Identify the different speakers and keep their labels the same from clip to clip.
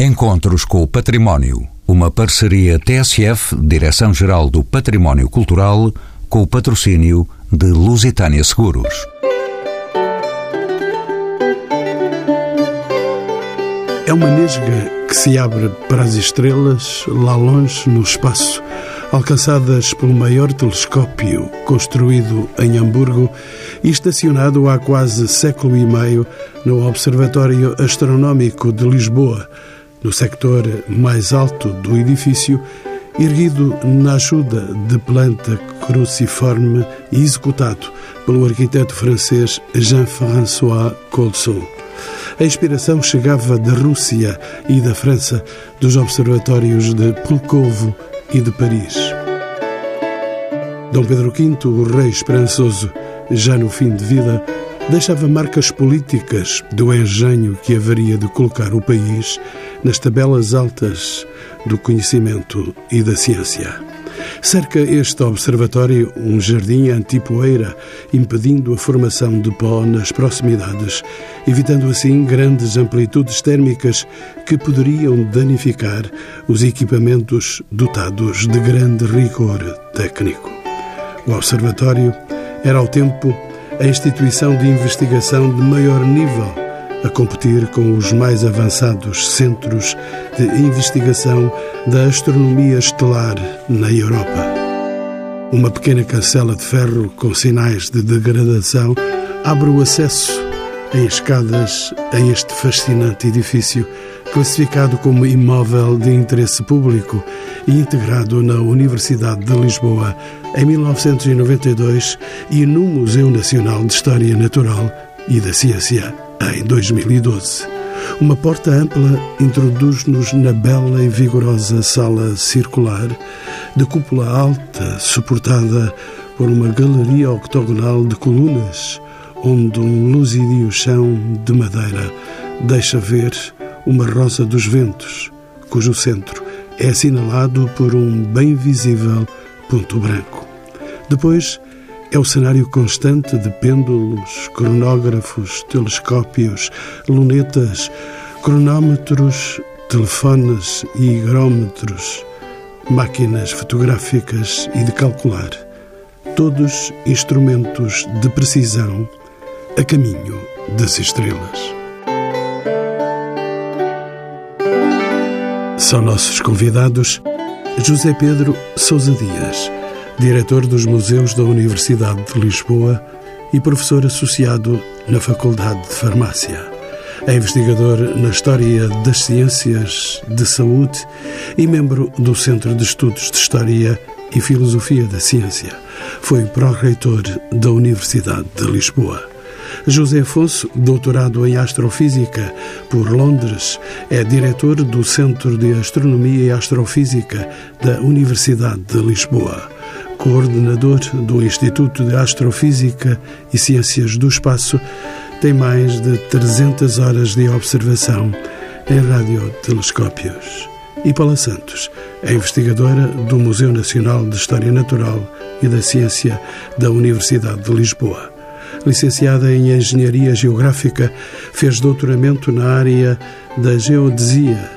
Speaker 1: Encontros com o Património. Uma parceria TSF, Direção-Geral do Património Cultural, com o patrocínio de Lusitânia Seguros.
Speaker 2: É uma nesga que se abre para as estrelas lá longe no espaço, alcançadas pelo maior telescópio construído em Hamburgo e estacionado há quase século e meio no Observatório Astronómico de Lisboa no sector mais alto do edifício, erguido na ajuda de planta cruciforme e executado pelo arquiteto francês Jean-François Colson. A inspiração chegava da Rússia e da França, dos observatórios de Pulkovo e de Paris. Dom Pedro V, o rei esperançoso, já no fim de vida, deixava marcas políticas do engenho que haveria de colocar o país nas tabelas altas do conhecimento e da ciência. Cerca este observatório um jardim antipoeira, impedindo a formação de pó nas proximidades, evitando assim grandes amplitudes térmicas que poderiam danificar os equipamentos dotados de grande rigor técnico. O observatório era ao tempo a instituição de investigação de maior nível, a competir com os mais avançados centros de investigação da astronomia estelar na Europa. Uma pequena cancela de ferro com sinais de degradação abre o acesso em escadas a este fascinante edifício, classificado como imóvel de interesse público e integrado na Universidade de Lisboa em 1992 e no Museu Nacional de História Natural e da Ciência em 2012. Uma porta ampla introduz-nos na bela e vigorosa sala circular, de cúpula alta, suportada por uma galeria octogonal de colunas, onde um luzidio chão de madeira deixa ver uma rosa dos ventos, cujo centro é assinalado por um bem visível ponto branco. Depois é o cenário constante de pêndulos, cronógrafos, telescópios, lunetas, cronómetros, telefones e higrómetros, máquinas fotográficas e de calcular, todos instrumentos de precisão a caminho das estrelas. São nossos convidados José Pedro Sousa Dias, diretor dos Museus da Universidade de Lisboa e professor associado na Faculdade de Farmácia. É investigador na História das Ciências de Saúde e membro do Centro de Estudos de História e Filosofia da Ciência. Foi pró-reitor da Universidade de Lisboa. José Afonso, doutorado em Astrofísica por Londres, é diretor do Centro de Astronomia e Astrofísica da Universidade de Lisboa, coordenador do Instituto de Astrofísica e Ciências do Espaço, tem mais de 300 horas de observação em radiotelescópios. E Paula Santos é investigadora do Museu Nacional de História Natural e da Ciência da Universidade de Lisboa licenciada em Engenharia Geográfica, fez doutoramento na área da geodesia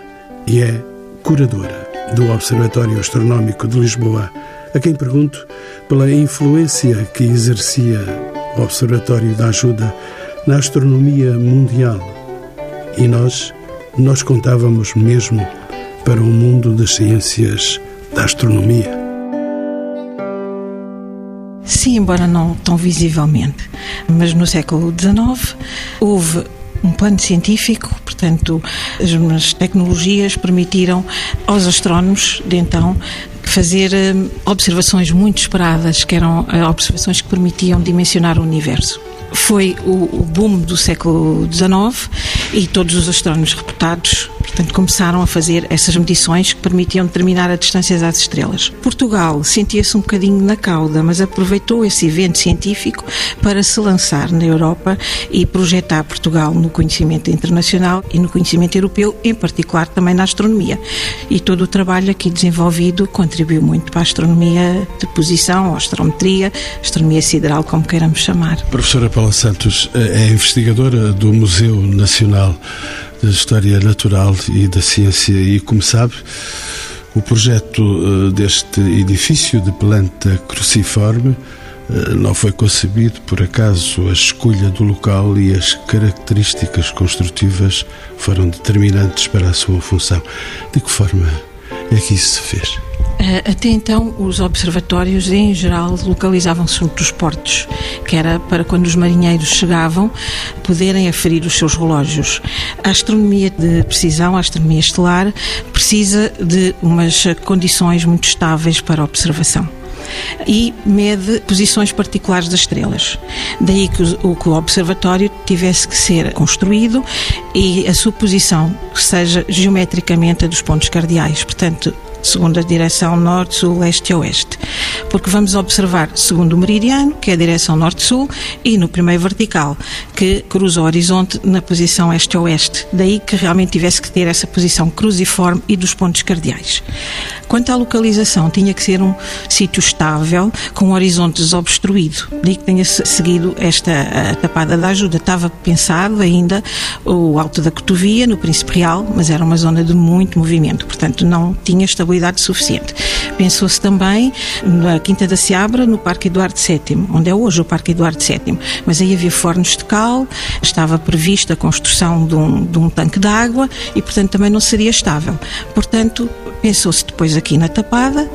Speaker 2: e é curadora do Observatório Astronómico de Lisboa, a quem pergunto pela influência que exercia o Observatório da Ajuda na astronomia mundial. E nós, nós contávamos mesmo para o mundo das ciências da astronomia.
Speaker 3: Sim, embora não tão visivelmente. Mas no século XIX houve um plano científico, portanto, as tecnologias permitiram aos astrónomos de então fazer eh, observações muito esperadas, que eram eh, observações que permitiam dimensionar o universo. Foi o boom do século XIX e todos os astrónomos reputados Portanto, começaram a fazer essas medições que permitiam determinar a distância das estrelas. Portugal sentia-se um bocadinho na cauda, mas aproveitou esse evento científico para se lançar na Europa e projetar Portugal no conhecimento internacional e no conhecimento europeu, em particular também na astronomia. E todo o trabalho aqui desenvolvido contribuiu muito para a astronomia de posição, astrometria, astronomia sideral, como queiramos chamar.
Speaker 2: Professora Paula Santos é investigadora do Museu Nacional da História Natural e da Ciência. E, como sabe, o projeto eh, deste edifício de planta cruciforme eh, não foi concebido por acaso. A escolha do local e as características construtivas foram determinantes para a sua função. De que forma é que isso se fez?
Speaker 3: Eh, até então, os observatórios, em geral, localizavam-se junto dos portos, que era para quando os marinheiros chegavam poderem aferir os seus relógios. A astronomia de precisão, a astronomia estelar, precisa de umas condições muito estáveis para observação e mede posições particulares das estrelas. Daí que o, que o observatório tivesse que ser construído e a sua posição seja geometricamente a dos pontos cardeais. Portanto, segundo a direção norte, sul, leste e oeste. Porque vamos observar segundo o meridiano, que é a direção norte-sul, e no primeiro vertical, que cruza o horizonte na posição este-oeste. Daí que realmente tivesse que ter essa posição cruciforme e dos pontos cardeais. Quanto à localização, tinha que ser um sítio estável, com um horizonte desobstruído. Daí que tenha seguido esta tapada da ajuda. Estava pensado ainda o Alto da Cotovia, no Príncipe Real, mas era uma zona de muito movimento, portanto não tinha estabilidade suficiente. Pensou-se também na Quinta da Seabra, no Parque Eduardo VII, onde é hoje o Parque Eduardo VII. Mas aí havia fornos de cal, estava prevista a construção de um, de um tanque de água e, portanto, também não seria estável. Portanto, pensou-se depois aqui na Tapada,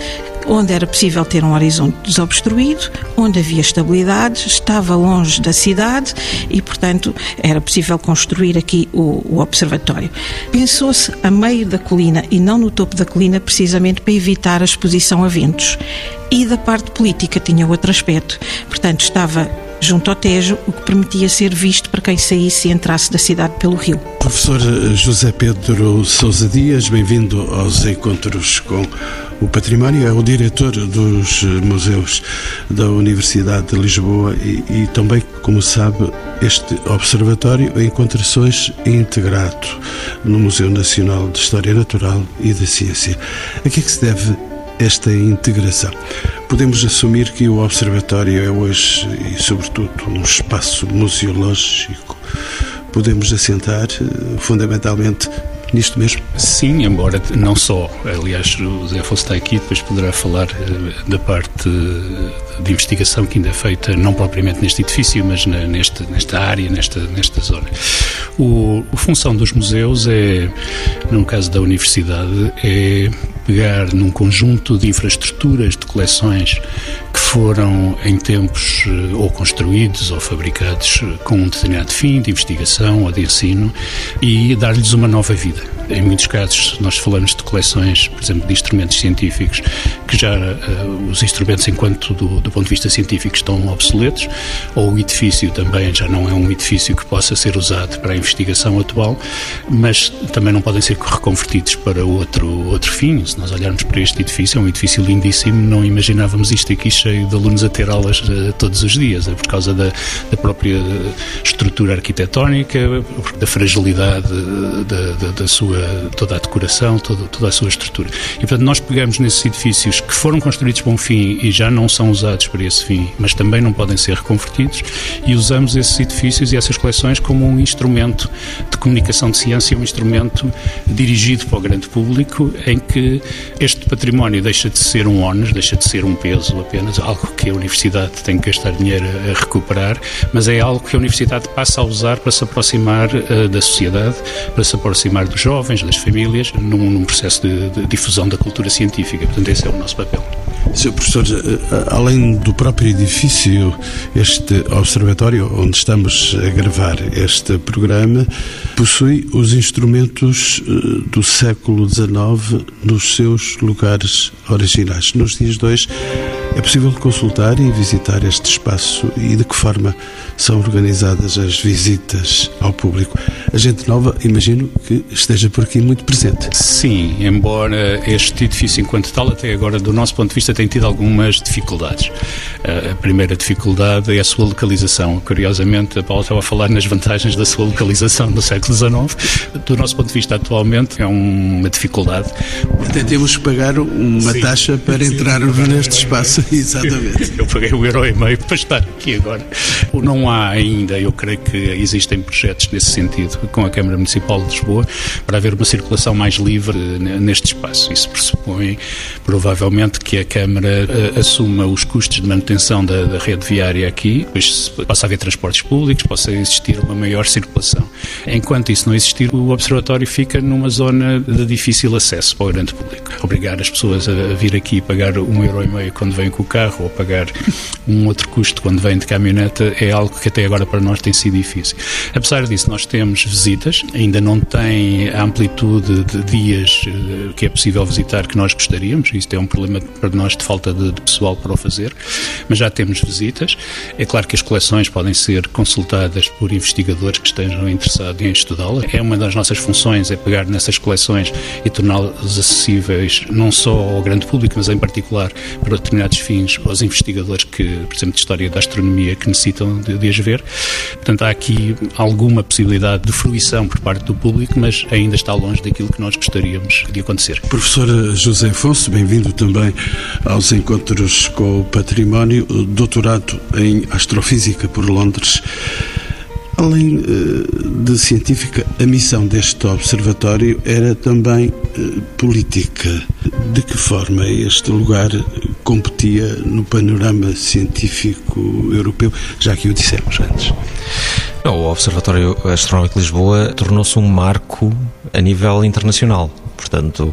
Speaker 3: onde era possível ter um horizonte desobstruído, onde havia estabilidade, estava longe da cidade e, portanto, era possível construir aqui o, o observatório. Pensou-se a meio da colina e não no topo da colina, precisamente para evitar a exposição a ventos. E da parte política tinha outro aspecto. Portanto, estava junto ao Tejo, o que permitia ser visto para quem saísse e entrasse da cidade pelo rio.
Speaker 2: Professor José Pedro Sousa Dias, bem-vindo aos encontros com o património. É o diretor dos museus da Universidade de Lisboa e, e também, como sabe, este observatório encontra-se integrado no Museu Nacional de História Natural e da Ciência. A que é que se deve esta integração? Podemos assumir que o Observatório é hoje, e sobretudo, um espaço museológico. Podemos assentar, eh, fundamentalmente, nisto mesmo?
Speaker 4: Sim, embora não só. Aliás, o Zé Afonso está aqui, depois poderá falar uh, da parte de investigação que ainda é feita, não propriamente neste edifício, mas na, neste, nesta área, nesta, nesta zona. O, a função dos museus é, no caso da universidade, é pegar num conjunto de infraestruturas, de coleções que foram em tempos eh, ou construídos ou fabricados eh, com um determinado fim de investigação ou de ensino e dar-lhes uma nova vida. Em muitos casos, nós falamos de coleções, por exemplo, de instrumentos científicos, que já uh, os instrumentos, enquanto do, do, ponto de vista científico, estão obsoletos, ou o edifício também já não é um edifício que possa ser usado para a investigação atual, mas também não podem ser reconvertidos para outro, outro fim. Se nós olharmos para este edifício, é um edifício lindíssimo, não imaginávamos isto aqui cheio de alunos a ter aulas uh, todos os dias, é por causa da, da própria estrutura arquitetónica, da fragilidade da, da, da sua toda a decoração, toda, toda a sua estrutura. E, portanto, nós pegamos nesses edifícios que foram construídos para um fim e já não são usados para esse fim, mas também não podem ser reconvertidos, e usamos esses edifícios e essas coleções como um instrumento de comunicação de ciência, um instrumento dirigido para o grande público, em que este património deixa de ser um ónus, deixa de ser um peso apenas, algo que a universidade tem que gastar dinheiro a recuperar, mas é algo que a universidade passa a usar para se aproximar uh, da sociedade, para se aproximar dos jovens das famílias, num, num processo de, de, difusão da cultura científica. Portanto, esse é o nosso papel.
Speaker 2: Sr. Professor, eh, além do próprio edifício, este observatório onde estamos a gravar este programa possui os instrumentos eh, do século XIX nos seus lugares originais. Nos dias de hoje, é possível consultar e visitar este espaço e de que forma são organizadas as visitas ao público. A gente nova, imagino que esteja por aqui muito presente.
Speaker 4: Sim, embora este edifício, enquanto tal, até agora, do nosso ponto de vista, tem tido algumas dificuldades. A primeira dificuldade é a sua localização. Curiosamente, a Paula estava a falar nas vantagens da sua localização no século XIX. Do nosso ponto de vista, atualmente, é uma dificuldade.
Speaker 2: Até temos que pagar uma Sim. taxa para Sim. entrarmos neste espaço. Exatamente.
Speaker 4: Eu paguei um euro e meio para estar aqui agora. Não há ainda, eu creio que existem projetos nesse sentido com a Câmara Municipal de Lisboa para haver uma circulação mais livre neste espaço. Isso pressupõe provavelmente que a Câmara uh, assuma os custos de manutenção da, da rede viária aqui, depois possa haver transportes públicos, possa existir uma maior circulação. Enquanto isso não existir, o Observatório fica numa zona de difícil acesso para o grande público. Obrigar as pessoas a vir aqui pagar um euro e meio quando vêm com o carro ou pagar um outro custo quando vêm de caminhoneta é algo que até agora para nós tem sido difícil. Apesar disso, nós temos visitas, ainda não tem a amplitude de dias eh, que é possível visitar que nós gostaríamos, isto é um problema para nós de falta de, de pessoal para o fazer, mas já temos visitas. É claro que as coleções podem ser consultadas por investigadores que estejam interessados em estudá-la. É uma das nossas funções, é pegar nessas coleções e torná-las acessíveis não só ao grande público, mas em particular para determinados fins aos investigadores que, por exemplo, de história da astronomia que necessitam de, de as ver. Portanto, há aqui alguma possibilidade de fruição por parte do público, mas ainda está longe daquilo que nós gostaríamos de acontecer.
Speaker 2: Professor José Afonso, bem-vindo também aos encontros com o património, doutorado em astrofísica por Londres. Além eh, de científica, a missão deste observatório era também eh, política. De que forma este lugar competia no panorama científico europeu, já que o dissemos antes?
Speaker 5: O Observatório Astronómico de Lisboa tornou-se um marco a nível internacional. Portanto,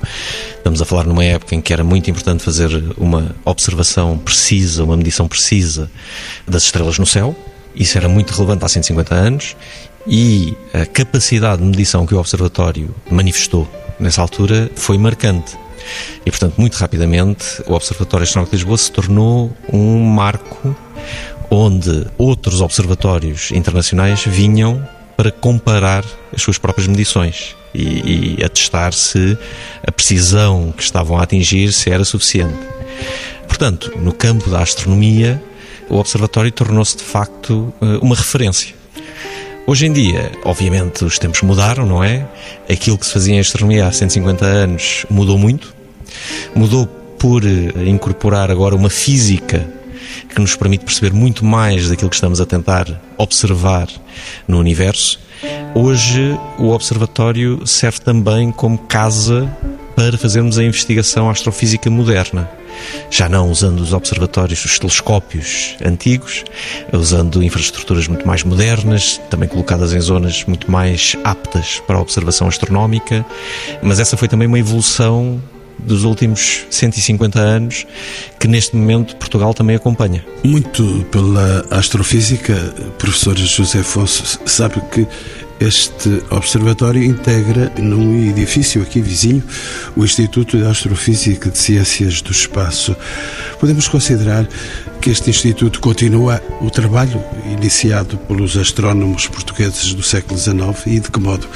Speaker 5: estamos a falar numa época em que era muito importante fazer uma observação precisa, uma medição precisa das estrelas no céu. Isso era muito relevante há 150 anos e a capacidade de medição que o Observatório manifestou nessa altura foi marcante. E, portanto, muito rapidamente, o Observatório Astronómico de Lisboa se tornou um marco onde outros observatórios internacionais vinham para comparar as suas próprias medições e, e atestar se a precisão que estavam a atingir se era suficiente. Portanto, no campo da astronomia, o observatório tornou-se de facto eh, uma referência. Hoje em dia, obviamente, os tempos mudaram, não é? Aquilo que se fazia em astronomia há 150 anos mudou muito. Mudou por eh, incorporar agora uma física que nos permite perceber muito mais daquilo que estamos a tentar observar no universo. Hoje, o observatório serve também como casa para fazermos a investigação astrofísica moderna já não usando os observatórios, os telescópios antigos, usando infraestruturas muito mais modernas, também colocadas em zonas muito mais aptas para a observação astronómica, mas essa foi também uma evolução dos últimos 150 anos que neste momento Portugal também acompanha.
Speaker 2: Muito pela astrofísica, professor José Afonso, sabe que este observatório integra num edifício aqui vizinho o Instituto de Astrofísica de Ciências do Espaço. Podemos considerar que este instituto continua o trabalho iniciado pelos astrónomos portugueses do século XIX e de que modo?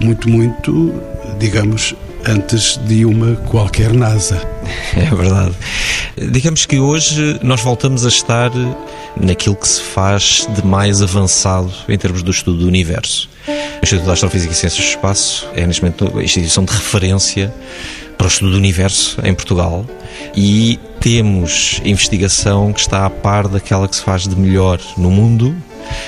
Speaker 2: Muito, muito, digamos, antes de uma qualquer NASA.
Speaker 5: É verdade. Digamos que hoje nós voltamos a estar naquilo que se faz de mais avançado em termos do estudo do universo. O Instituto de Astrofísica e Ciências do Espaço é, neste momento, a instituição de referência para o estudo do universo em Portugal e temos investigação que está a par daquela que se faz de melhor no mundo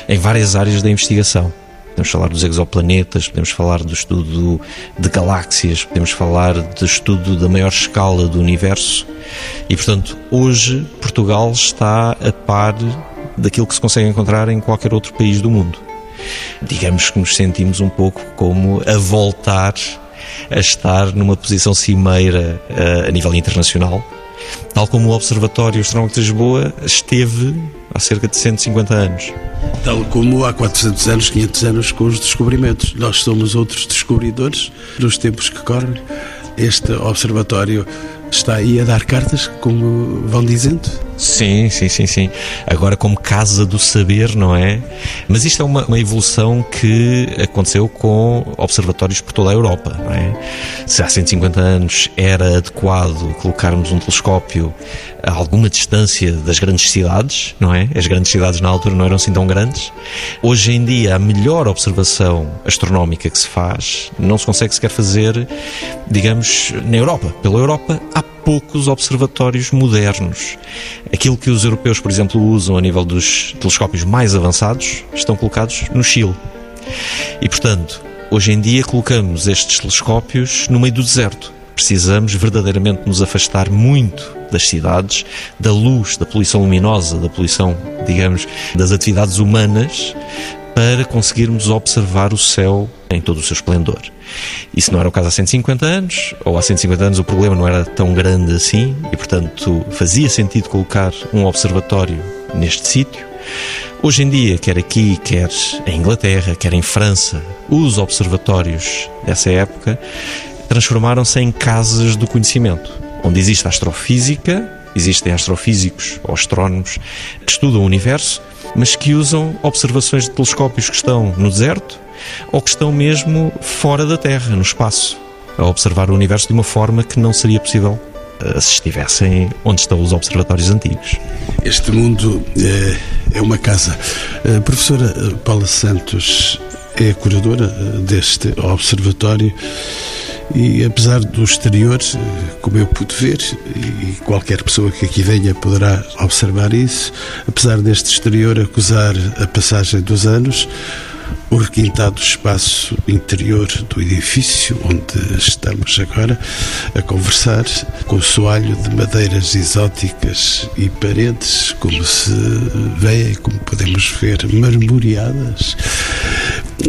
Speaker 5: em várias áreas da investigação. Podemos falar dos exoplanetas, podemos falar do estudo de galáxias, podemos falar do estudo da maior escala do universo. E, portanto, hoje Portugal está a par daquilo que se consegue encontrar em qualquer outro país do mundo. Digamos que nos sentimos um pouco como a voltar a estar numa posição cimeira uh, a nível internacional, tal como o Observatório Astronómico de Lisboa esteve há cerca de 150 anos.
Speaker 2: Tal como há 400 anos, 500 anos com os descobrimentos. Nós somos outros descobridores dos tempos que correm. Este observatório está aí a dar cartas, como vão dizendo?
Speaker 5: Sim, sim, sim, sim. Agora como casa do saber, não é? Mas isto é uma, uma evolução que aconteceu com observatórios por toda a Europa, não é? Se há 150 anos era adequado colocarmos um telescópio a alguma distância das grandes cidades, não é? As grandes cidades na altura não eram assim tão grandes. Hoje em dia, a melhor observação astronómica que se faz não se consegue sequer fazer, digamos, na Europa. Pela Europa há poucos observatórios modernos. Aquilo que os europeus, por exemplo, usam a nível dos telescópios mais avançados estão colocados no Chile. E, portanto, hoje em dia colocamos estes telescópios no meio do deserto. Precisamos verdadeiramente nos afastar muito das cidades, da luz, da poluição luminosa, da poluição, digamos, das atividades humanas, para conseguirmos observar o céu em todo o seu esplendor. Isso não era o caso há 150 anos, ou há 150 anos o problema não era tão grande assim, e portanto fazia sentido colocar um observatório neste sítio. Hoje em dia, quer aqui, quer em Inglaterra, quer em França, os observatórios dessa época transformaram-se em casas do conhecimento, onde existe astrofísica, existem astrofísicos ou astrónomos que estudam o universo, mas que usam observações de telescópios que estão no deserto ou que estão mesmo fora da Terra, no espaço, a observar o universo de uma forma que não seria possível eh, se estivessem onde estão os observatórios antigos.
Speaker 2: Este mundo é, é uma casa. A professora Paula Santos é a curadora deste observatório. E apesar do exterior, como eu pude ver, e qualquer pessoa que aqui venha poderá observar isso, apesar deste exterior acusar a passagem dos anos, o requintado espaço interior do edifício onde estamos agora a conversar, com o soalho de madeiras exóticas e paredes, como se veem, como podemos ver, marmoreadas,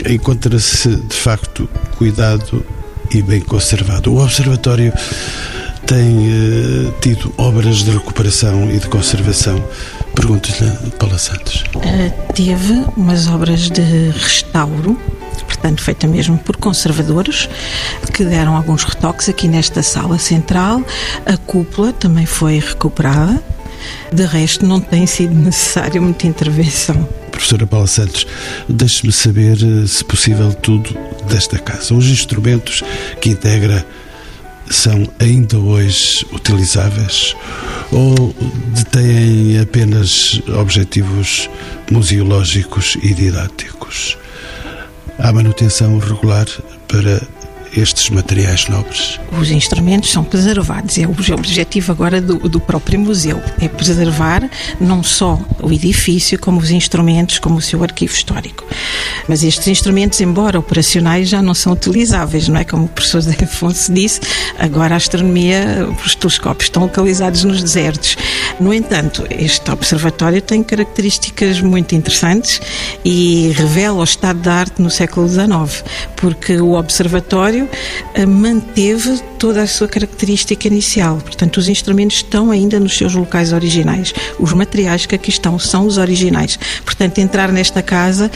Speaker 2: encontra-se de facto cuidado e bem conservado. O Observatório tem uh, tido obras de recuperação e de conservação Pergunto-lhe, Paula Santos.
Speaker 3: Uh, teve umas obras de restauro, portanto, feita mesmo por conservadores, que deram alguns retoques aqui nesta sala central. A cúpula também foi recuperada. De resto, não tem sido necessária muita intervenção.
Speaker 2: Professora Paula Santos, deixe-me saber, eh, se possível, tudo desta casa. Os instrumentos que integra são ainda hoje utilizáveis ou detêm apenas objetivos museológicos e didáticos? Há manutenção regular para estes materiais nobres?
Speaker 3: Os instrumentos são preservados. É o objetivo agora do, do próprio museu. É preservar não só o edifício, como os instrumentos, como o seu arquivo histórico. Mas estes instrumentos, embora operacionais, já não são utilizáveis, não é? Como o professor Afonso disse, agora a astronomia, os telescópios estão localizados nos desertos. No entanto, este observatório tem características muito interessantes e revela o estado da arte no século XIX, porque o observatório eh, manteve toda a sua característica inicial. Portanto, os instrumentos estão ainda nos seus locais originais. Os materiais que aqui estão são os originais. Portanto, entrar nesta casa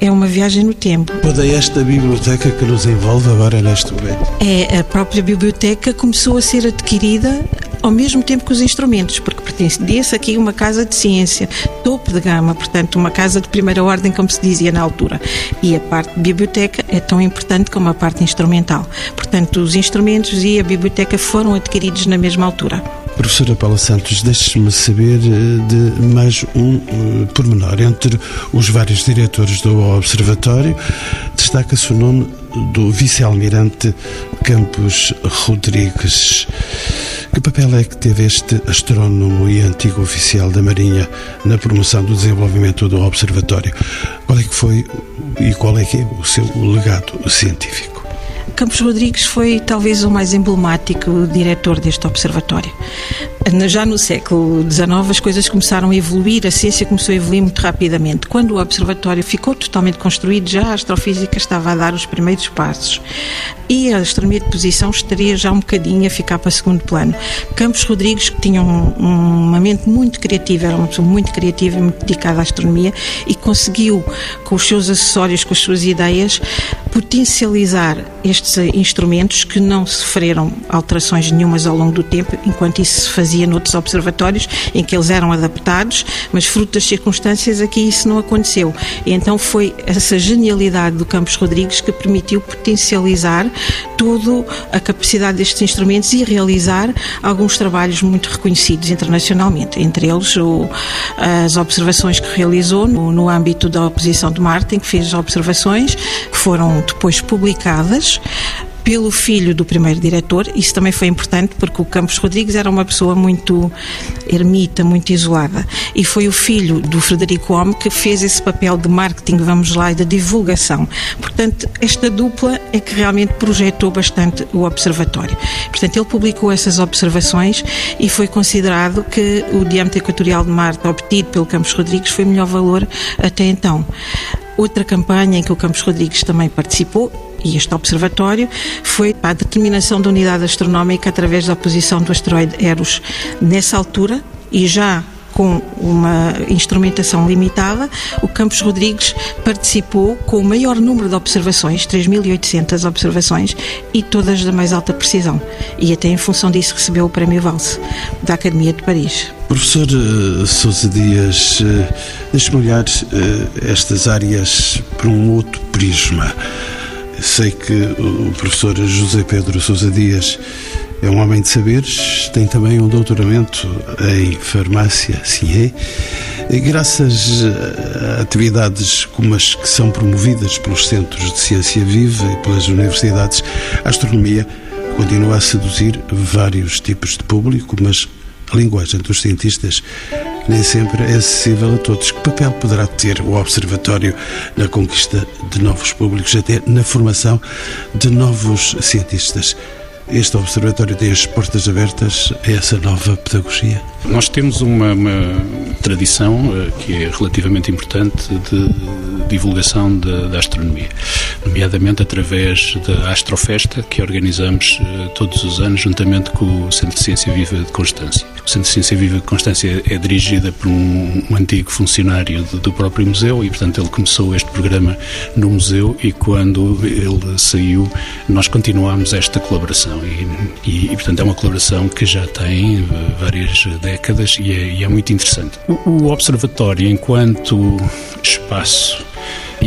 Speaker 3: é uma viagem no tempo.
Speaker 2: Toda esta biblioteca que nos envolve agora neste momento?
Speaker 3: É, a própria biblioteca começou a ser adquirida ao mesmo tempo que os instrumentos, porque pertencia-se aqui uma casa de ciência, topo de gama, portanto, uma casa de primeira ordem, como se dizia na altura. E a parte de biblioteca é tão importante como a parte instrumental. Portanto, os instrumentos e a biblioteca foram adquiridos na mesma altura.
Speaker 2: Professora Paula Santos, deixe-me saber eh, de mais um uh, pormenor. Entre os vários diretores do Observatório, destaca-se o nome do vice-almirante Campos Rodrigues. Que papel é que teve este astrónomo e antigo oficial da Marinha na promoção do desenvolvimento do Observatório? Qual é que foi e qual é que é o seu legado científico?
Speaker 3: Campos Rodrigues foi talvez o mais emblemático diretor deste observatório. Já no século XIX as coisas começaram a evoluir, a ciência começou a evoluir muito rapidamente. Quando o observatório ficou totalmente construído, já a astrofísica estava a dar os primeiros passos e a astronomia de posição estaria já um bocadinho a ficar para segundo plano. Campos Rodrigues, que tinha um, uma mente muito criativa, era uma pessoa muito criativa e muito dedicada à astronomia e conseguiu, com os seus acessórios, com as suas ideias, potencializar estes instrumentos que não sofreram alterações nenhumas ao longo do tempo, enquanto isso se fazia noutros observatórios em que eles eram adaptados, mas fruto das circunstâncias aqui isso não aconteceu. E então foi essa genialidade do Campos Rodrigues que permitiu potencializar toda a capacidade destes instrumentos e realizar alguns trabalhos muito reconhecidos internacionalmente, entre eles o, as observações que realizou no, no âmbito da oposição de Marte, em que fez observações que foram depois publicadas pelo filho do primeiro diretor. Isso também foi importante porque o Campos Rodrigues era uma pessoa muito ermita, muito isolada. E foi o filho do Frederico Homme que fez esse papel de marketing, vamos lá, e de divulgação. Portanto, esta dupla é que realmente projetou bastante o observatório. Portanto, ele publicou essas observações e foi considerado que o diâmetro equatorial de Marte obtido pelo Campos Rodrigues foi o melhor valor até então. Outra campanha em que o Campos Rodrigues também participou e este observatório foi para a determinação da unidade astronómica através da posição do asteroide Eros. Nessa altura, e já com uma instrumentação limitada, o Campos Rodrigues participou com o maior número de observações, 3.800 observações, e todas da mais alta precisão. E até em função disso recebeu o Prémio Valse da Academia de Paris.
Speaker 2: Professor uh, Sousa Dias, uh, deixe-me olhar uh, estas áreas por um outro prisma. Sei que o professor José Pedro Sousa Dias é um homem de saberes, tem também um doutoramento em farmácia, sim é. E graças a atividades como as que são promovidas pelos centros de ciência viva e pelas universidades, a astronomia continua a seduzir vários tipos de público, mas a linguagem dos cientistas nem sempre é acessível a todos. Que papel poderá ter o Observatório na conquista de novos públicos, até na formação de novos cientistas? Este Observatório tem as portas abertas a essa nova pedagogia?
Speaker 4: Nós temos uma, uma tradição uh, que é relativamente importante de divulgação da astronomia, nomeadamente através da Astrofesta, que organizamos uh, todos os anos, juntamente com o Centro de Ciência Viva de Constância. O Centro de Ciência Viva de Constância é dirigida por um, um antigo funcionário do, do próprio museu e, portanto, ele começou este programa no museu e quando ele saiu, nós continuamos esta colaboração e, e, e portanto, é uma colaboração que já tem uh, várias décadas e é, e é muito interessante. O, o observatório, enquanto espaço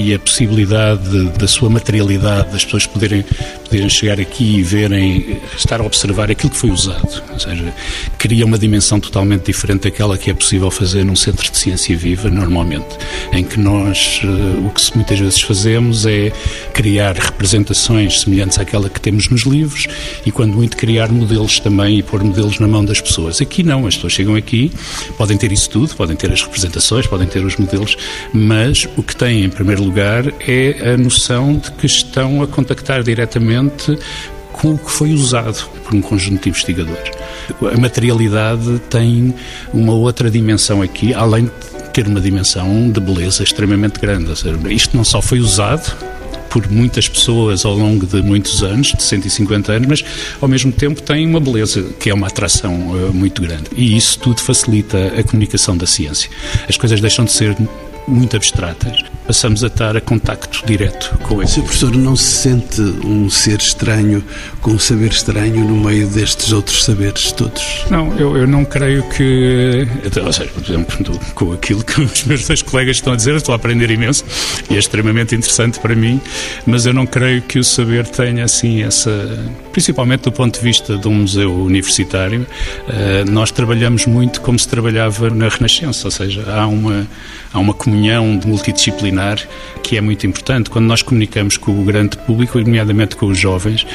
Speaker 4: e a possibilidade da sua materialidade, das pessoas poderem, poderem chegar aqui e verem, estar a observar aquilo que foi usado. Ou seja, cria uma dimensão totalmente diferente daquela que é possível fazer num centro de ciência viva, normalmente, em que nós, eh, o que muitas vezes fazemos é criar representações semelhantes àquela que temos nos livros e, quando muito, criar modelos também e pôr modelos na mão das pessoas. Aqui não, as pessoas chegam aqui, podem ter isso tudo, podem ter as representações, podem ter os modelos, mas o que têm, em primeiro lugar, é a noção de que estão a contactar diretamente com o que foi usado por um conjunto de investigadores. A materialidade tem uma outra dimensão aqui, além de ter uma dimensão de beleza extremamente grande. Seja, isto não só foi usado por muitas pessoas ao longo de muitos anos, de 150 anos, mas ao mesmo tempo tem uma beleza que é uma atração uh, muito grande. E isso tudo facilita a comunicação da ciência. As coisas deixam de ser muito abstratas, passamos a estar a contacto direto com ele.
Speaker 2: Se o professor não se sente um ser estranho, com um saber estranho no meio destes outros saberes todos?
Speaker 4: Não, eu, eu não creio que. Ou seja, por exemplo, com aquilo que os meus dois colegas estão a dizer, estou a aprender imenso e é extremamente interessante para mim, mas eu não creio que o saber tenha assim essa. Principalmente do ponto de vista de um museu universitário, eh, nós trabalhamos muito como se trabalhava na Renascença, ou seja, há uma, há uma comunhão de multidisciplinar que é muito importante. Quando nós comunicamos com o grande público, nomeadamente com os jovens,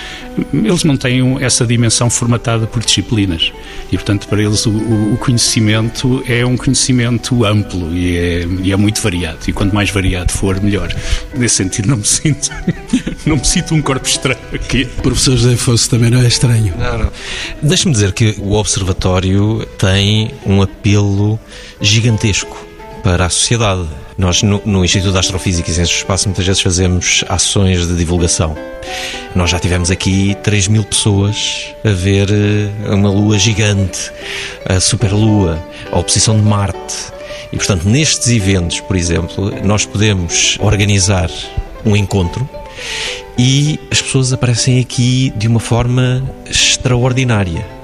Speaker 4: eles não têm essa dimensão formatada por disciplinas. E, portanto, para eles o, o conhecimento é um conhecimento amplo e é, e é, muito variado. E quanto mais variado for, melhor. Nesse sentido, não me sinto, não me sinto um corpo estranho aqui.
Speaker 2: O professor José Fosse também não é estranho.
Speaker 5: Não, não. Deixe-me dizer que o Observatório tem um apelo gigantesco para a sociedade. Nós, no, no, Instituto de Astrofísica e Ciências do Espaço, muitas vezes fazemos ações de divulgação. Nós já tivemos aqui 3 mil pessoas a ver eh, uma lua gigante, a superlua, a oposição de Marte. E, portanto, nestes eventos, por exemplo, nós podemos organizar um encontro e as pessoas aparecem aqui de uma forma extraordinária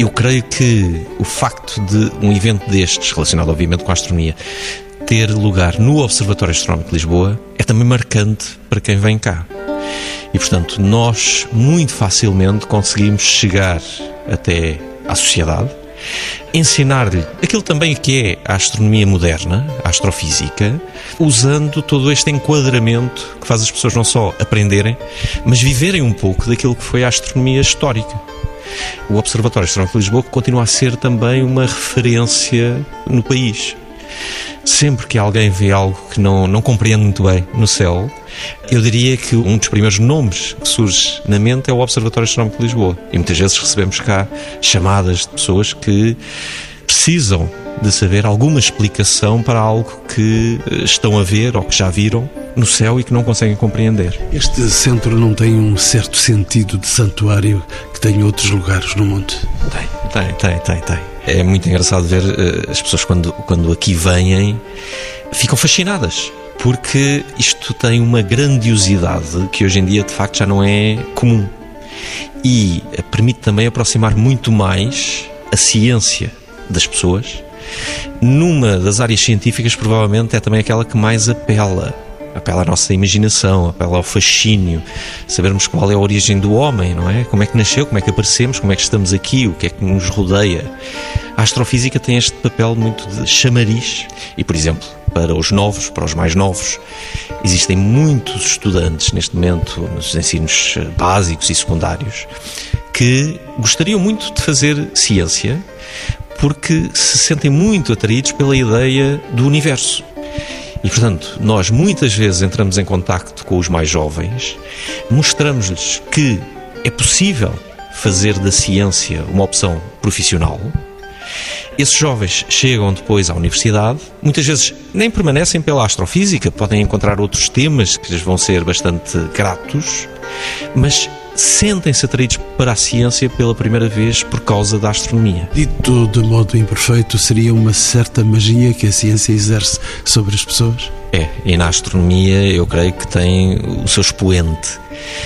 Speaker 5: eu creio que o facto de um evento destes, relacionado obviamente com a astronomia, ter lugar no Observatório Astronómico de Lisboa é também marcante para quem vem cá. E, portanto, nós muito facilmente conseguimos chegar até à sociedade ensinar-lhe aquilo também que é a astronomia moderna, a astrofísica, usando todo este enquadramento que faz as pessoas não só aprenderem, mas viverem um pouco daquilo que foi a astronomia histórica. O Observatório Astronómico de Lisboa continua a ser também uma referência no país. Sempre que alguém vê algo que não, não compreende muito bem no céu, eu diria que um dos primeiros nomes que surge na mente é o Observatório Astronómico de Lisboa. E muitas vezes recebemos cá chamadas de pessoas que precisam de saber alguma explicação para algo que eh, estão a ver ou que já viram no céu e que não conseguem compreender.
Speaker 2: Este centro não tem um certo sentido de santuário que tem outros lugares no mundo?
Speaker 5: Tem, tem, tem, tem, tem. É muito engraçado ver uh, as pessoas quando, quando aqui vêm ficam fascinadas porque isto tem uma grandiosidade que hoje em dia de facto já não é comum e permite também aproximar muito mais a ciência das pessoas. Numa das áreas científicas, provavelmente é também aquela que mais apela apela à nossa imaginação, apela ao fascínio, sabermos qual é a origem do homem, não é? Como é que nasceu, como é que aparecemos, como é que estamos aqui, o que é que nos rodeia. A astrofísica tem este papel muito de chamariz e, por exemplo, para os novos, para os mais novos, existem muitos estudantes neste momento nos ensinos básicos e secundários que gostariam muito de fazer ciência porque se sentem muito atraídos pela ideia do universo e, portanto, nós muitas vezes entramos em contacto com os mais jovens, mostramos-lhes que é possível fazer da ciência uma opção profissional. Esses jovens chegam depois à universidade, muitas vezes nem permanecem pela astrofísica, podem encontrar outros temas que lhes vão ser bastante gratos, mas sentem-se atraídos para a ciência pela primeira vez por causa da astronomia.
Speaker 2: Dito de modo imperfeito, seria uma certa magia que a ciência exerce sobre as pessoas?
Speaker 5: É, e na astronomia eu creio que tem o seu expoente.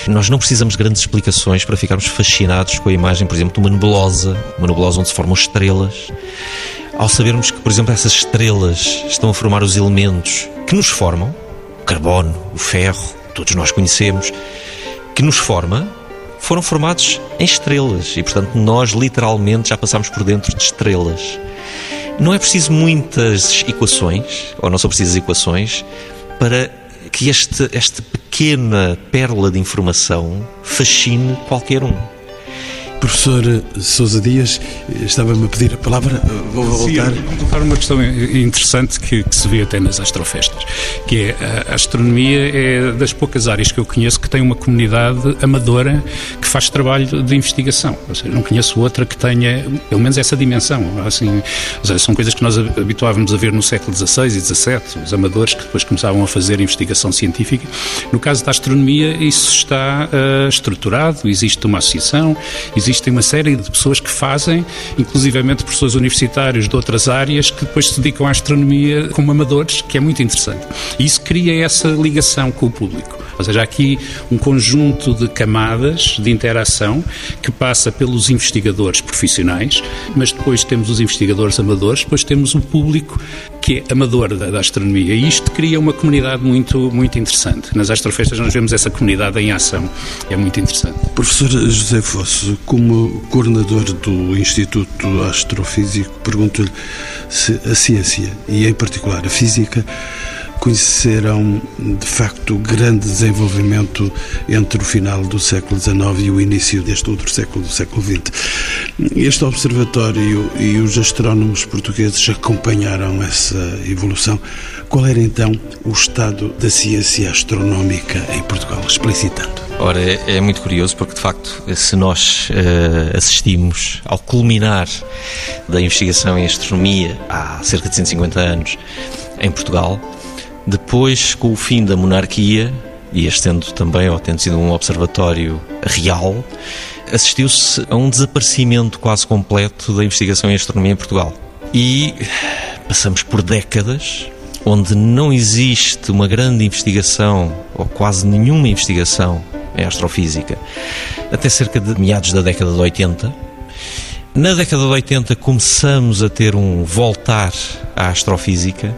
Speaker 5: Nós não precisamos de grandes explicações para ficarmos fascinados com a imagem, por exemplo, de uma nebulosa, uma nebulosa onde se formam estrelas. Ao sabermos que, por exemplo, essas estrelas estão a formar os elementos que nos formam, o carbono, o ferro, todos nós conhecemos, que nos forma, foram formados em estrelas e, portanto, nós literalmente já passamos por dentro de estrelas. Não é preciso muitas equações, ou não são precisas equações, para que este, esta pequena pérola de informação fascine qualquer um.
Speaker 2: Professor Sousa Dias, estava-me a pedir a palavra, vou voltar.
Speaker 4: Sim, vou colocar uma questão interessante que, que, se vê até nas astrofestas, que é a astronomia é das poucas áreas que eu conheço que tem uma comunidade amadora que faz trabalho de investigação. Ou seja, não conheço outra que tenha, pelo menos, essa dimensão. Assim, seja, são coisas que nós habituávamos a ver no século XVI e XVII, os amadores que depois começavam a fazer investigação científica. No caso da astronomia, isso está uh, estruturado, existe uma associação, existe existem uma série de pessoas que fazem, inclusivamente professores universitários de outras áreas, que depois se dedicam à astronomia como amadores, que é muito interessante. E isso cria essa ligação com o público. Ou seja, há aqui um conjunto de camadas de interação que passa pelos investigadores profissionais, mas depois temos os investigadores amadores, depois temos o público que é amador da, da astronomia. E isto cria uma comunidade muito, muito interessante. Nas astrofestas nós vemos essa comunidade em ação. É muito interessante.
Speaker 2: Professor José Fosso, como coordenador do Instituto Astrofísico, pergunto-lhe se a ciência, e em particular a física, conheceram de facto grande desenvolvimento entre o final do século XIX e o início deste outro século, do século XX. Este observatório e os astrónomos portugueses acompanharam essa evolução. Qual era então o estado da ciência astronómica em Portugal, explicitando?
Speaker 5: Ora, é, é muito curioso porque, de facto, se nós uh, assistimos ao culminar da investigação em astronomia há cerca de 150 anos em Portugal, depois, com o fim da monarquia, e este também, ou tendo sido um observatório real, assistiu-se a um desaparecimento quase completo da investigação em astronomia em Portugal. E passamos por décadas onde não existe uma grande investigação, ou quase nenhuma investigação em astrofísica, até cerca de meados da década de 80. Na década de 80 começamos a ter um voltar à astrofísica,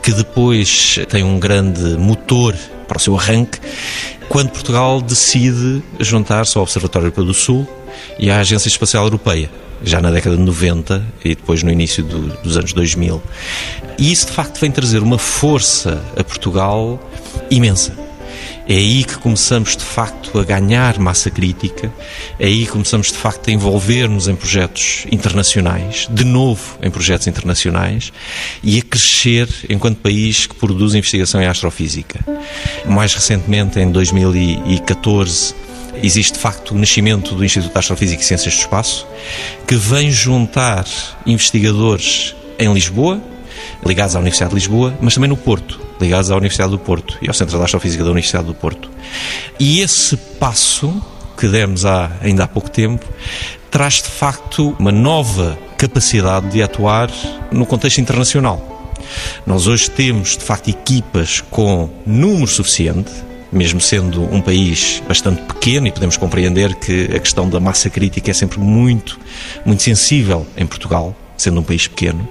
Speaker 5: que depois tem um grande motor para o seu arranque, quando Portugal decide juntar-se ao Observatório do Sul e à Agência Espacial Europeia. já na década de 90 e depois no início do, dos anos 2000. E isso de facto vem trazer uma força a Portugal imensa. É aí que começamos de facto a ganhar massa crítica, é aí que começamos de facto a envolver-nos em projetos internacionais, de novo em projetos internacionais, e a crescer enquanto país que produz investigação em astrofísica. Mais recentemente, em 2014, existe de facto o nascimento do Instituto de Astrofísica e Ciências do Espaço, que vem juntar investigadores em Lisboa, ligados à Universidade de Lisboa, mas também no Porto, ligados à Universidade do Porto e ao Centro de Astrofísica da Universidade do Porto. E esse passo que demos há, ainda há pouco tempo traz de facto uma nova capacidade de atuar no contexto internacional. Nós hoje temos de facto equipas com número suficiente mesmo sendo um país bastante pequeno e podemos compreender que a questão da massa crítica é sempre muito, muito sensível em Portugal, sendo um país pequeno.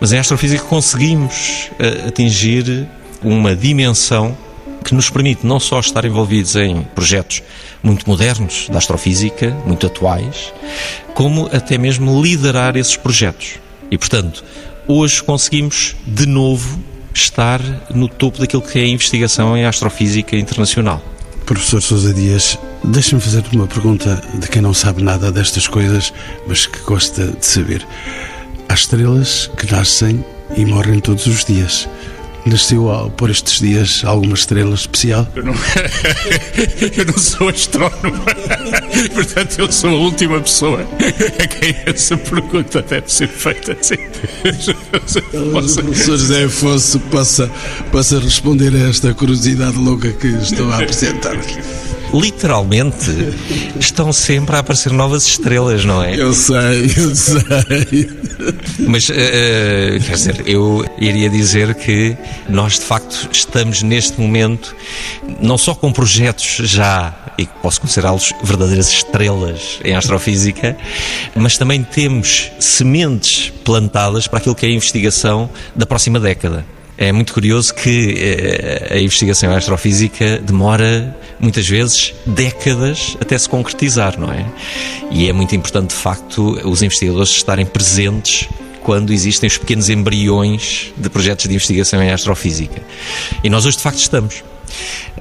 Speaker 5: Mas em astrofísica conseguimos uh, atingir uma dimensão que nos permite não só estar envolvidos em projetos muito modernos da astrofísica, muito atuais, como até mesmo liderar esses projetos. E, portanto, hoje conseguimos de novo estar no topo daquilo que é a investigação em astrofísica internacional.
Speaker 2: Professor Sousa Dias, deixe-me fazer-te uma pergunta de quem não sabe nada destas coisas, mas que gosta de saber. Há estrelas que nascem e morrem todos os dias. Nasceu por estes dias alguma estrela especial?
Speaker 4: Eu não, eu não sou astrónomo, portanto, eu sou a última pessoa a quem essa pergunta deve ser feita. Assim.
Speaker 2: Posso... O professor José Afonso possa, possa responder a esta curiosidade louca que estou a apresentar
Speaker 5: literalmente estão sempre a aparecer novas estrelas, não é?
Speaker 2: Eu sei, eu sei.
Speaker 5: Mas, uh, quer dizer, eu iria dizer que nós de facto estamos neste momento não só com projetos já e que posso considerá-los verdadeiras estrelas em astrofísica, mas também temos sementes plantadas para aquilo que é a investigação da próxima década. É muito curioso que eh, a investigação astrofísica demora muitas vezes décadas até se concretizar, não é? E é muito importante, de facto, os investigadores estarem presentes quando existem os pequenos embriões de projetos de investigação em astrofísica. E nós hoje, de facto, estamos.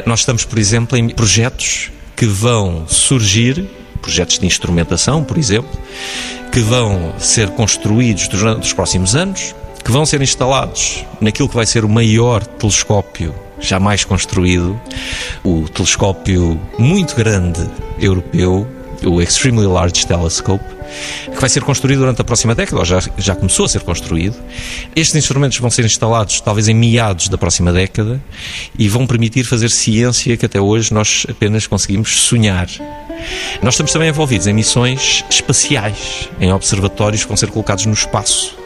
Speaker 5: Nós estamos, por exemplo, em projetos que vão surgir, projetos de instrumentação, por exemplo, que vão ser construídos durante os próximos anos, que vão ser instalados naquilo que vai ser o maior telescópio jamais construído, o telescópio muito grande europeu, o Extremely Large Telescope, que vai ser construído durante a próxima década, ou já, já começou a ser construído. Estes instrumentos vão ser instalados talvez em meados da próxima década e vão permitir fazer ciência que até hoje nós apenas conseguimos sonhar. Nós estamos também envolvidos em missões espaciais, em observatórios que vão ser colocados no espaço.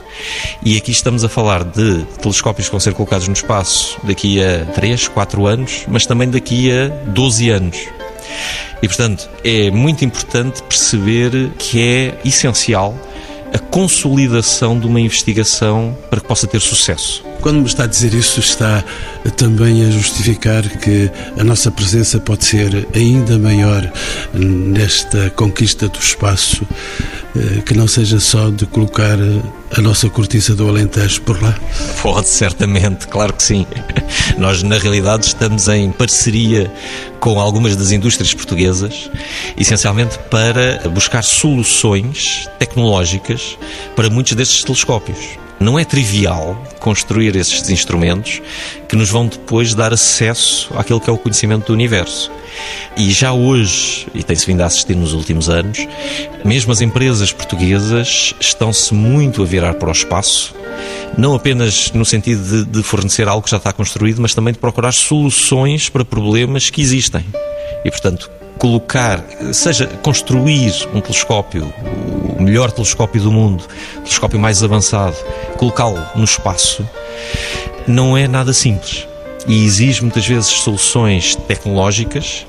Speaker 5: E aqui estamos a falar de telescópios que vão ser colocados no espaço daqui a 3, 4 anos, mas também daqui a 12 anos. E, portanto, é muito importante perceber que é essencial a consolidação de uma investigação para que possa ter sucesso.
Speaker 2: Quando me está a dizer isso, está também a justificar que a nossa presença pode ser ainda maior nesta conquista do espaço, que não seja só de colocar a nossa cortiça do Alentejo por lá?
Speaker 5: Pode, certamente, claro que sim. Nós, na realidade, estamos em parceria com algumas das indústrias portuguesas, essencialmente para buscar soluções tecnológicas para muitos destes telescópios. Não é trivial construir esses instrumentos que nos vão depois dar acesso àquilo que é o conhecimento do universo. E já hoje, e tem-se vindo a assistir nos últimos anos, mesmo as empresas portuguesas estão-se muito a virar para o espaço, não apenas no sentido de, de fornecer algo que já está construído, mas também de procurar soluções para problemas que existem. E, portanto, colocar, seja construir um telescópio, o melhor telescópio do mundo, o telescópio mais avançado, colocá-lo no espaço, não é nada simples. E exige muitas vezes soluções tecnológicas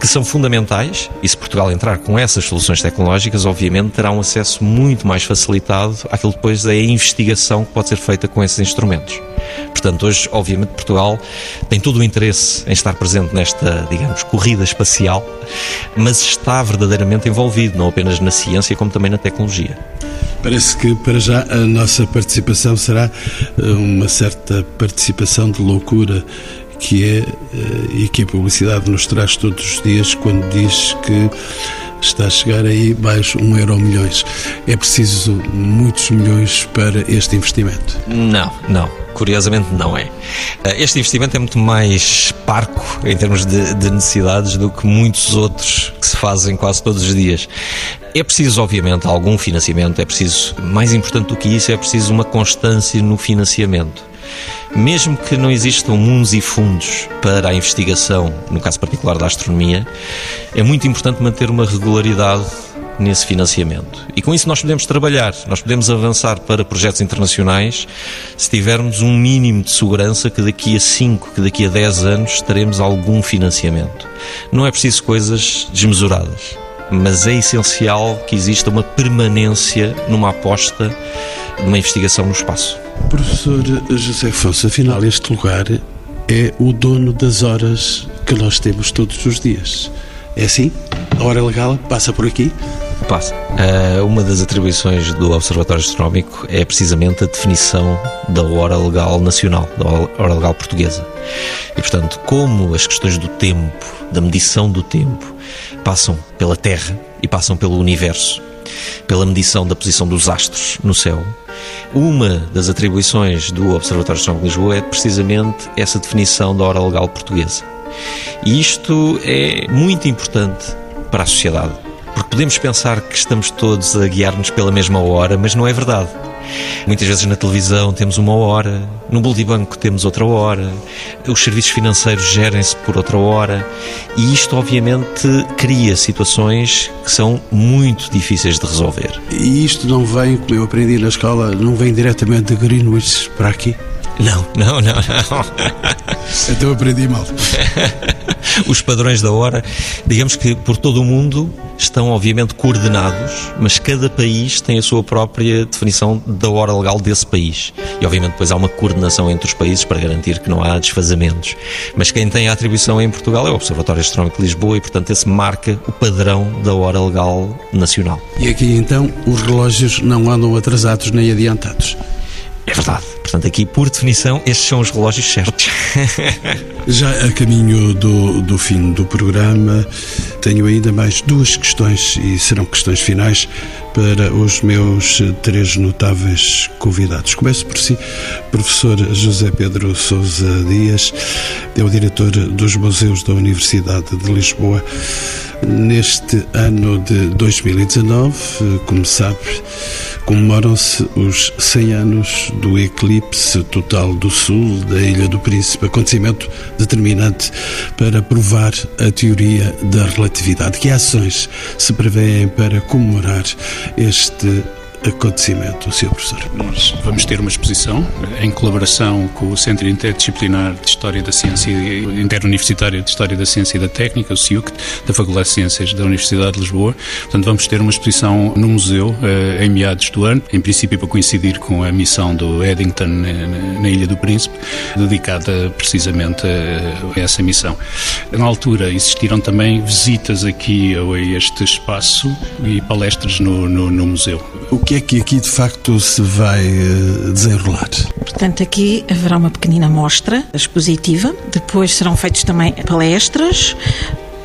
Speaker 5: que são fundamentais, e se Portugal entrar com essas soluções tecnológicas, obviamente terá um acesso muito mais facilitado àquilo depois é a investigação que pode ser feita com esses instrumentos. Portanto, hoje, obviamente, Portugal tem todo o interesse em estar presente nesta, digamos, corrida espacial, mas está verdadeiramente envolvido não apenas na ciência, como também na tecnologia.
Speaker 2: Parece que para já a nossa participação será eh, uma certa participação de loucura que é eh, e que a publicidade nos traz todos os dias quando diz que está a chegar aí mais um euro milhões. É preciso muitos milhões para este investimento?
Speaker 5: Não, não. Curiosamente não é. Eh, este investimento é muito mais parco em termos de, de, necessidades do que muitos outros que se fazem quase todos os dias. É preciso, obviamente, algum financiamento, é preciso, mais importante do que isso, é preciso uma constância no financiamento. Mesmo que não existam mundos e fundos para a investigação, no caso particular da astronomia, é muito importante manter uma regularidade nesse financiamento. E com isso nós podemos trabalhar, nós podemos avançar para projetos internacionais se tivermos um mínimo de segurança que daqui a 5, que daqui a 10 anos teremos algum financiamento. Não é preciso coisas desmesuradas, mas é essencial que exista uma permanência numa aposta numa investigação no espaço.
Speaker 2: Professor José Afonso, afinal, este lugar é o dono das horas que nós temos todos os dias. É assim? A hora legal passa por aqui?
Speaker 5: Passa. Uh, uma das atribuições do Observatório Astronómico é precisamente a definição da hora legal nacional, da hora legal portuguesa. E, portanto, como as questões do tempo, da medição do tempo, passam pela Terra e passam pelo universo, pela medição da posição dos astros no céu, uma das atribuições do Observatório Astronómico de Lisboa é precisamente essa definição da hora legal portuguesa. E isto é muito importante para a sociedade, porque podemos pensar que estamos todos a guiar-nos pela mesma hora, mas não é verdade. Muitas vezes na televisão temos uma hora, no multibanco temos outra hora, os serviços financeiros gerem-se por outra hora e isto obviamente cria situações que são muito difíceis de resolver.
Speaker 2: E isto não vem, como eu aprendi na escola, não vem diretamente de Greenwich para aqui?
Speaker 5: Não, não, não, não.
Speaker 2: Então aprendi mal.
Speaker 5: Os padrões da hora, digamos que por todo o mundo estão obviamente coordenados, mas cada país tem a sua própria definição da hora legal desse país. E obviamente depois há uma coordenação entre os países para garantir que não há desfazamentos. Mas quem tem a atribuição em Portugal é o Observatório Astronómico de Lisboa e, portanto, esse marca o padrão da hora legal nacional.
Speaker 2: E aqui então os relógios não andam atrasados nem adiantados.
Speaker 5: É verdade. Portanto, aqui, por definição, estes são os relógios certos.
Speaker 2: Já a caminho do, do fim do programa, tenho ainda mais duas questões e serão questões finais para os meus três notáveis convidados. Começo por si, professor José Pedro Sousa Dias, é o diretor dos Museus da Universidade de Lisboa. Neste ano de 2019, como sabe, comemoram-se os 100 anos do eclipse total do Sul da Ilha do Príncipe, acontecimento determinante para provar a teoria da relatividade. Que ações se prevêem para comemorar este acontecimento, Sr. Professor?
Speaker 4: Nós vamos ter uma exposição em colaboração com o Centro Interdisciplinar de História da Ciência Interuniversitário de História da Ciência e da Técnica, o CIUC, da Faculdade de Ciências da Universidade de Lisboa. Portanto, vamos ter uma exposição no museu eh, em meados do ano, em princípio para coincidir com a missão do Eddington na Ilha do Príncipe, dedicada precisamente a essa missão. Na altura existiram também visitas aqui a este espaço e palestras no, no, no museu.
Speaker 2: O que é que aqui de facto se vai eh, desenrolar?
Speaker 3: Portanto, aqui haverá uma pequenina mostra expositiva, depois serão feitas também palestras.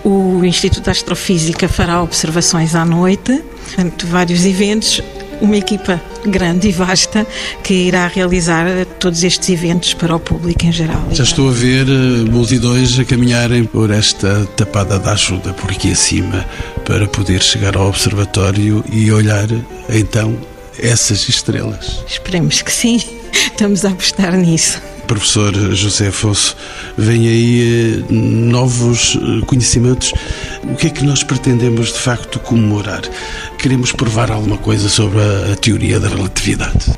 Speaker 3: O Instituto de Astrofísica fará observações à noite, portanto, vários eventos uma equipa grande e vasta que irá realizar todos estes eventos para o público em geral.
Speaker 2: Já estou a ver eh, multidões a caminharem por esta tapada da ajuda por aqui acima para poder chegar ao observatório e olhar então essas estrelas.
Speaker 3: Esperemos que sim, estamos a apostar nisso.
Speaker 2: Professor José Afonso, vem aí eh, novos eh, conhecimentos. O que é que nós pretendemos de facto comemorar? Queremos provar alguma coisa sobre a teoria da relatividade?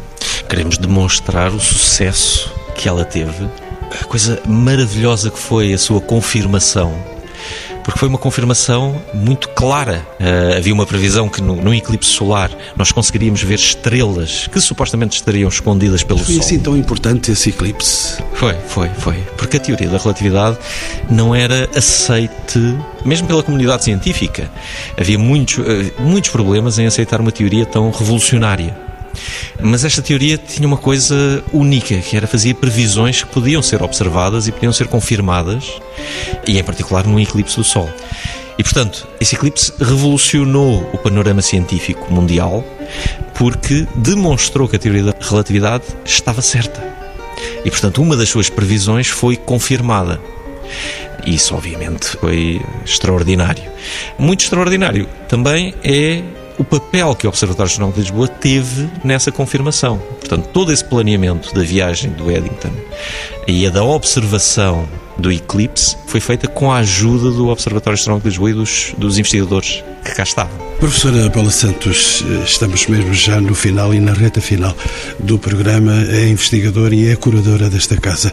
Speaker 5: Queremos demonstrar o sucesso que ela teve, a coisa maravilhosa que foi a sua confirmação porque foi uma confirmação muito clara. Uh, havia uma previsão que no, no, eclipse solar nós conseguiríamos ver estrelas que supostamente estariam escondidas pelo
Speaker 2: foi
Speaker 5: Sol.
Speaker 2: Foi assim tão importante esse eclipse?
Speaker 5: Foi, foi, foi. Porque a teoria da relatividade não era aceite mesmo pela comunidade científica. Havia muitos, uh, muitos problemas em aceitar uma teoria tão revolucionária. Mas esta teoria tinha uma coisa única, que era fazia previsões que podiam ser observadas e podiam ser confirmadas, e em particular num eclipse do Sol. E, portanto, esse eclipse revolucionou o panorama científico mundial porque demonstrou que a teoria da relatividade estava certa. E, portanto, uma das suas previsões foi confirmada. Isso, obviamente, foi extraordinário. Muito extraordinário também é o papel que o Observatório Astronómico de Lisboa teve nessa confirmação. Portanto, todo esse planeamento da viagem do Eddington e a da observação do eclipse foi feita com a ajuda do Observatório Astronómico de Lisboa e dos, dos investigadores que cá estavam.
Speaker 2: Professora Paula Santos, estamos mesmo já no final e na reta final do programa. É investigadora e é curadora desta casa.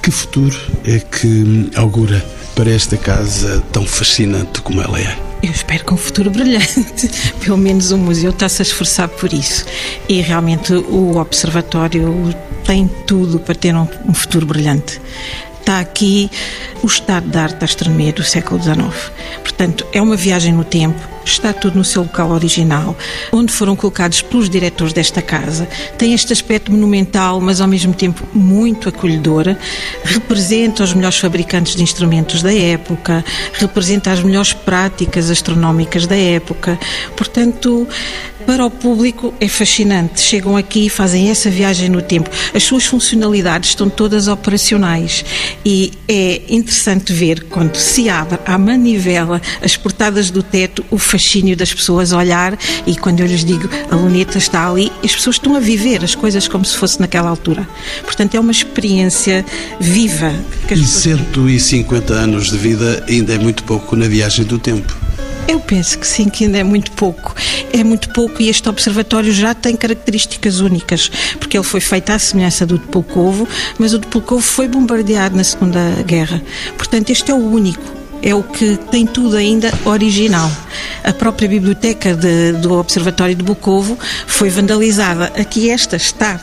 Speaker 2: Que futuro é que augura para esta casa tão fascinante como ela é?
Speaker 3: Eu espero que um futuro brilhante. Pelo menos o museu está-se a esforçar por isso. E realmente o Observatório tem tudo para ter um, um futuro brilhante está aqui o estado da arte da astronomia do século XIX. Portanto, é uma viagem no tempo, está tudo no seu local original, onde foram colocados pelos diretores desta casa. Tem este aspecto monumental, mas ao mesmo tempo muito acolhedor. Representa os melhores fabricantes de instrumentos da época, representa as melhores práticas astronómicas da época. Portanto, para o público é fascinante. Chegam aqui e fazem essa viagem no tempo. As suas funcionalidades estão todas operacionais e é interessante ver quando se abre a manivela, as portadas do teto, o fascínio das pessoas olhar e quando eu lhes digo a luneta está ali, as pessoas estão a viver as coisas como se fosse naquela altura. Portanto, é uma experiência viva.
Speaker 2: e 150 anos de vida ainda é muito pouco na viagem do tempo.
Speaker 3: Eu penso que sim, que ainda é muito pouco. É muito pouco e este observatório já tem características únicas, porque ele foi feito à semelhança do de Pulkovo, mas o de Pulkovo foi bombardeado na Segunda Guerra. Portanto, este é o único é o que tem tudo ainda original. A própria biblioteca de, do Observatório de Bukovo foi vandalizada. Aqui esta está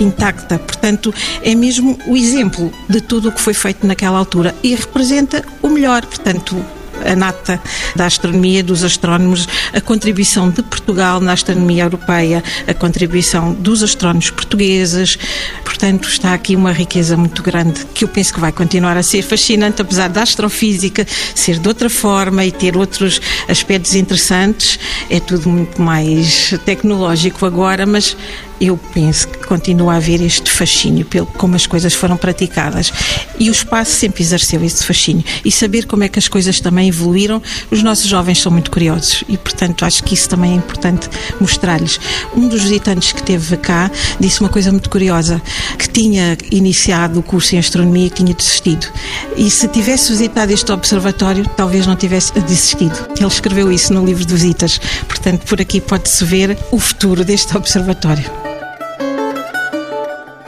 Speaker 3: intacta. Portanto, é mesmo o exemplo de tudo o que foi feito naquela altura e representa o melhor. Portanto, a nata da astronomia, dos astrónomos, a contribuição de Portugal na astronomia europeia, a contribuição dos astrónomos portugueses. Portanto, está aqui uma riqueza muito grande que eu penso que vai continuar a ser fascinante, apesar da astrofísica ser de outra forma e ter outros aspectos interessantes. É tudo muito mais tecnológico agora, mas eu penso que continua a haver este fascínio pelo como as coisas foram praticadas. E o espaço sempre exerceu esse fascínio. E saber como é que as coisas também evoluíram, os nossos jovens são muito curiosos e, portanto, acho que isso também é importante mostrar-lhes. Um dos visitantes que teve cá disse uma coisa muito curiosa, que tinha iniciado o curso em astronomia e tinha desistido. E se tivesse visitado este observatório, talvez não tivesse desistido. Ele escreveu isso no livro de visitas. Portanto, por aqui pode-se ver o futuro deste observatório.